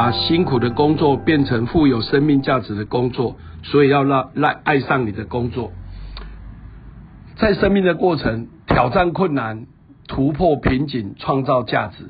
把辛苦的工作变成富有生命价值的工作，所以要让让爱上你的工作。在生命的过程，挑战困难，突破瓶颈，创造价值。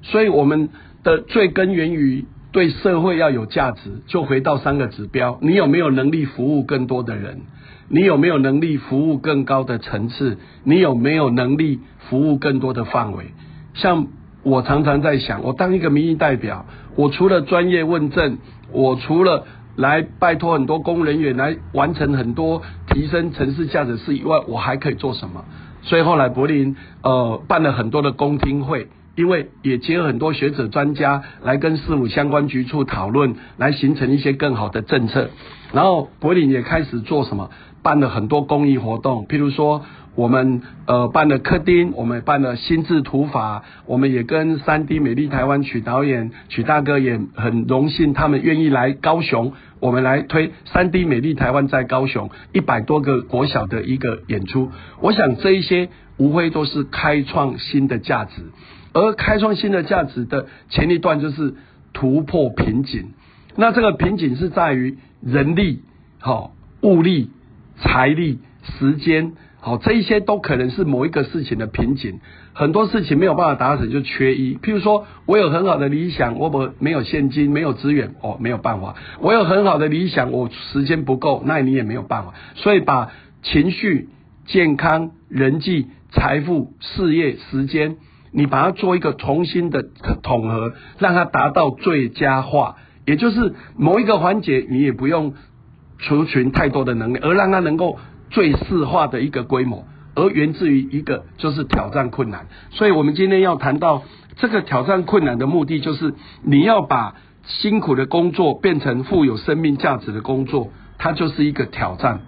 所以我们的最根源于对社会要有价值，就回到三个指标：你有没有能力服务更多的人？你有没有能力服务更高的层次？你有没有能力服务更多的范围？像我常常在想，我当一个民意代表，我除了专业问政，我除了来拜托很多公人员来完成很多提升城市价值事以外，我还可以做什么？所以后来柏林呃办了很多的公听会，因为也结合很多学者专家来跟市府相关局处讨论，来形成一些更好的政策。然后柏林也开始做什么？办了很多公益活动，譬如说。我们呃办了客丁，我们办了心智图法，我们也跟三 D 美丽台湾曲导演曲大哥也很荣幸，他们愿意来高雄，我们来推三 D 美丽台湾在高雄一百多个国小的一个演出。我想这一些无非都是开创新的价值，而开创新的价值的前一段就是突破瓶颈。那这个瓶颈是在于人力、好物力、财力、时间。好，这一些都可能是某一个事情的瓶颈，很多事情没有办法达成就缺一。譬如说，我有很好的理想，我不没有现金，没有资源，哦，没有办法。我有很好的理想，我时间不够，那你也没有办法。所以，把情绪、健康、人际、财富、事业、时间，你把它做一个重新的统合，让它达到最佳化，也就是某一个环节，你也不用储存太多的能力，而让它能够。最适化的一个规模，而源自于一个就是挑战困难。所以，我们今天要谈到这个挑战困难的目的，就是你要把辛苦的工作变成富有生命价值的工作，它就是一个挑战。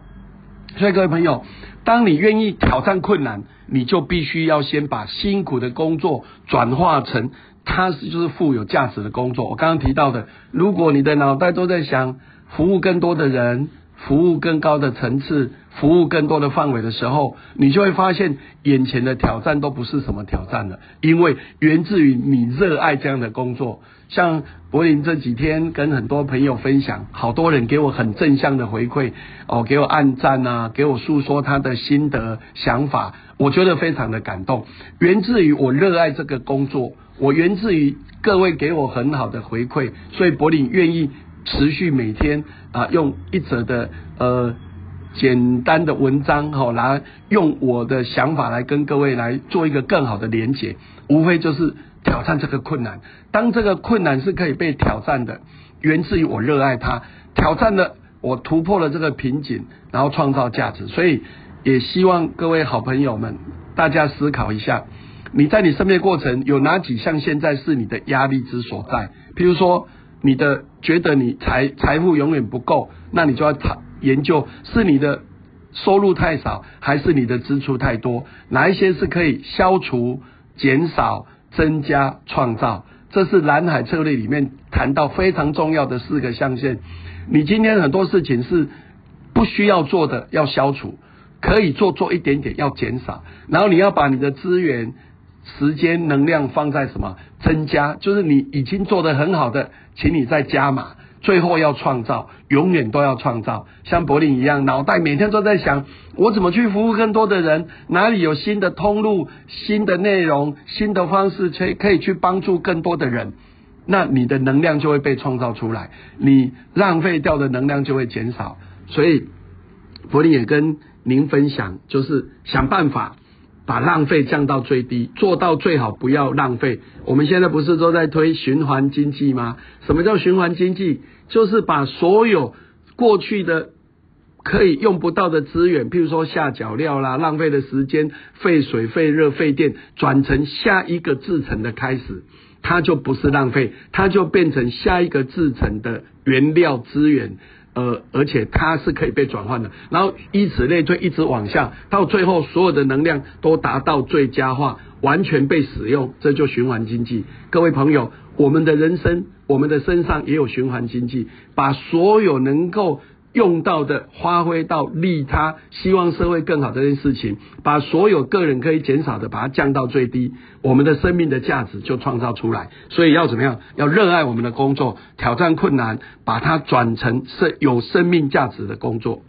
所以，各位朋友，当你愿意挑战困难，你就必须要先把辛苦的工作转化成它是就是富有价值的工作。我刚刚提到的，如果你的脑袋都在想服务更多的人。服务更高的层次，服务更多的范围的时候，你就会发现眼前的挑战都不是什么挑战了，因为源自于你热爱这样的工作。像柏林这几天跟很多朋友分享，好多人给我很正向的回馈，哦，给我按赞啊，给我诉说他的心得想法，我觉得非常的感动。源自于我热爱这个工作，我源自于各位给我很好的回馈，所以柏林愿意。持续每天啊，用一则的呃简单的文章哈，来用我的想法来跟各位来做一个更好的连结，无非就是挑战这个困难。当这个困难是可以被挑战的，源自于我热爱它，挑战了我突破了这个瓶颈，然后创造价值。所以也希望各位好朋友们，大家思考一下，你在你生命过程有哪几项现在是你的压力之所在？譬如说。你的觉得你财财富永远不够，那你就要讨研究是你的收入太少，还是你的支出太多？哪一些是可以消除、减少、增加、创造？这是蓝海策略里面谈到非常重要的四个象限。你今天很多事情是不需要做的，要消除；可以做做一点点，要减少。然后你要把你的资源。时间能量放在什么增加？就是你已经做得很好的，请你再加码。最后要创造，永远都要创造。像柏林一样，脑袋每天都在想，我怎么去服务更多的人？哪里有新的通路、新的内容、新的方式，可可以去帮助更多的人？那你的能量就会被创造出来，你浪费掉的能量就会减少。所以柏林也跟您分享，就是想办法。把浪费降到最低，做到最好不要浪费。我们现在不是都在推循环经济吗？什么叫循环经济？就是把所有过去的可以用不到的资源，譬如说下脚料啦、浪费的时间、废水、废热、废电，转成下一个制成的开始，它就不是浪费，它就变成下一个制成的原料资源。呃，而且它是可以被转换的，然后以此类推，一直往下，到最后所有的能量都达到最佳化，完全被使用，这就循环经济。各位朋友，我们的人生，我们的身上也有循环经济，把所有能够用到的发挥到利他，希望社会更好这件事情，把所有个人可以减少的，把它降到最低，我们的生命的价值就创造出来。所以要怎么样？要热爱我们的工作，挑战困难，把它转成是有生命价值的工作。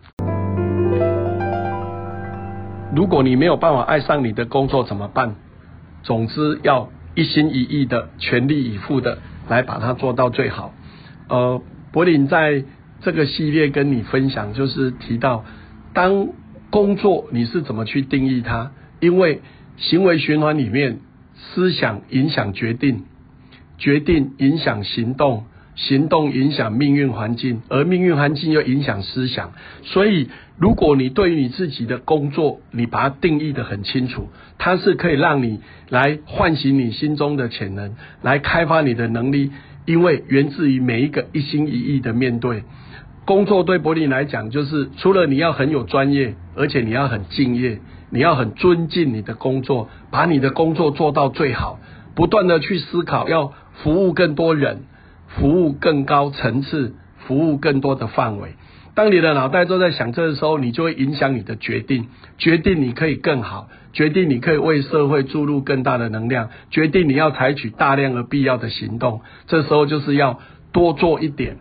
如果你没有办法爱上你的工作怎么办？总之要一心一意的、全力以赴的来把它做到最好。呃，柏林在。这个系列跟你分享，就是提到当工作你是怎么去定义它？因为行为循环里面，思想影响决定，决定影响行动，行动影响命运环境，而命运环境又影响思想。所以，如果你对于你自己的工作，你把它定义的很清楚，它是可以让你来唤醒你心中的潜能，来开发你的能力，因为源自于每一个一心一意的面对。工作对柏林来讲，就是除了你要很有专业，而且你要很敬业，你要很尊敬你的工作，把你的工作做到最好，不断的去思考，要服务更多人，服务更高层次，服务更多的范围。当你的脑袋都在想这的时候，你就会影响你的决定，决定你可以更好，决定你可以为社会注入更大的能量，决定你要采取大量而必要的行动。这时候就是要多做一点。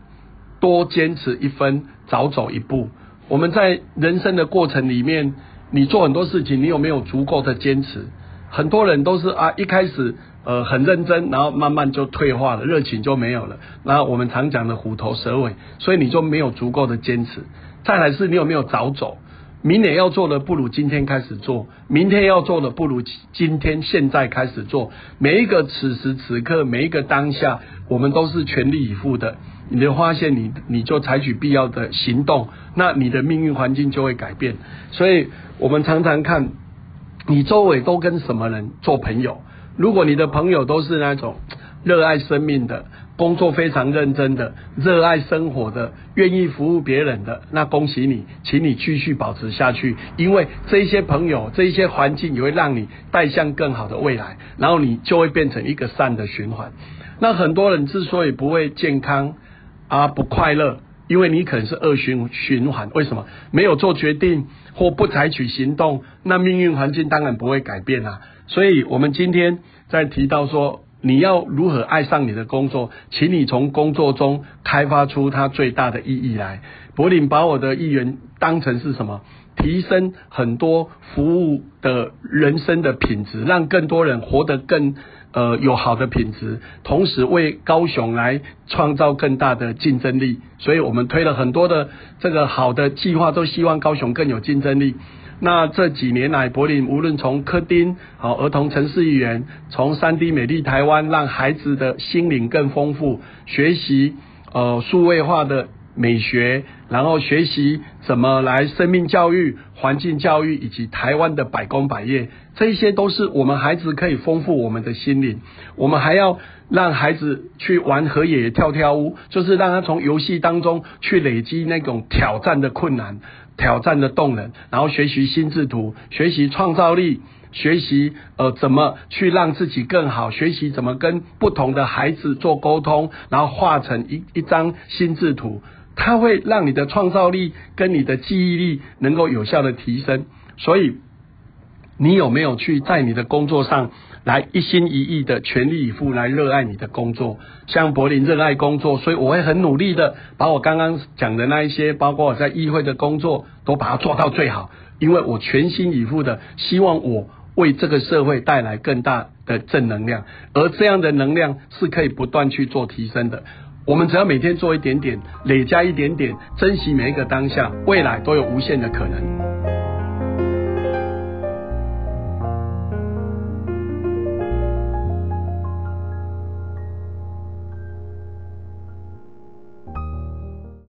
多坚持一分，早走一步。我们在人生的过程里面，你做很多事情，你有没有足够的坚持？很多人都是啊，一开始呃很认真，然后慢慢就退化了，热情就没有了。然后我们常讲的虎头蛇尾，所以你就没有足够的坚持。再来是，你有没有早走？明年要做的不如今天开始做，明天要做的不如今天现在开始做。每一个此时此刻，每一个当下，我们都是全力以赴的。你就发现，你你就采取必要的行动，那你的命运环境就会改变。所以我们常常看，你周围都跟什么人做朋友？如果你的朋友都是那种 热爱生命的。工作非常认真的，热爱生活的，愿意服务别人的，那恭喜你，请你继续保持下去，因为这些朋友，这一些环境也会让你带向更好的未来，然后你就会变成一个善的循环。那很多人之所以不会健康啊不快乐，因为你可能是恶循循环。为什么？没有做决定或不采取行动，那命运环境当然不会改变啊。所以我们今天在提到说。你要如何爱上你的工作？请你从工作中开发出它最大的意义来。柏林把我的意愿当成是什么？提升很多服务的人生的品质，让更多人活得更呃有好的品质，同时为高雄来创造更大的竞争力。所以我们推了很多的这个好的计划，都希望高雄更有竞争力。那这几年来，柏林无论从科丁好儿童城市语言，从三 D 美丽台湾，让孩子的心灵更丰富，学习呃数位化的美学，然后学习怎么来生命教育、环境教育以及台湾的百工百业，这一些都是我们孩子可以丰富我们的心灵。我们还要让孩子去玩河野跳跳屋，就是让他从游戏当中去累积那种挑战的困难。挑战的动能，然后学习心智图，学习创造力，学习呃怎么去让自己更好，学习怎么跟不同的孩子做沟通，然后画成一一张心智图，它会让你的创造力跟你的记忆力能够有效的提升。所以，你有没有去在你的工作上？来一心一意的全力以赴来热爱你的工作，像柏林热爱工作，所以我会很努力的把我刚刚讲的那一些，包括我在议会的工作，都把它做到最好，因为我全心以赴的希望我为这个社会带来更大的正能量，而这样的能量是可以不断去做提升的。我们只要每天做一点点，累加一点点，珍惜每一个当下，未来都有无限的可能。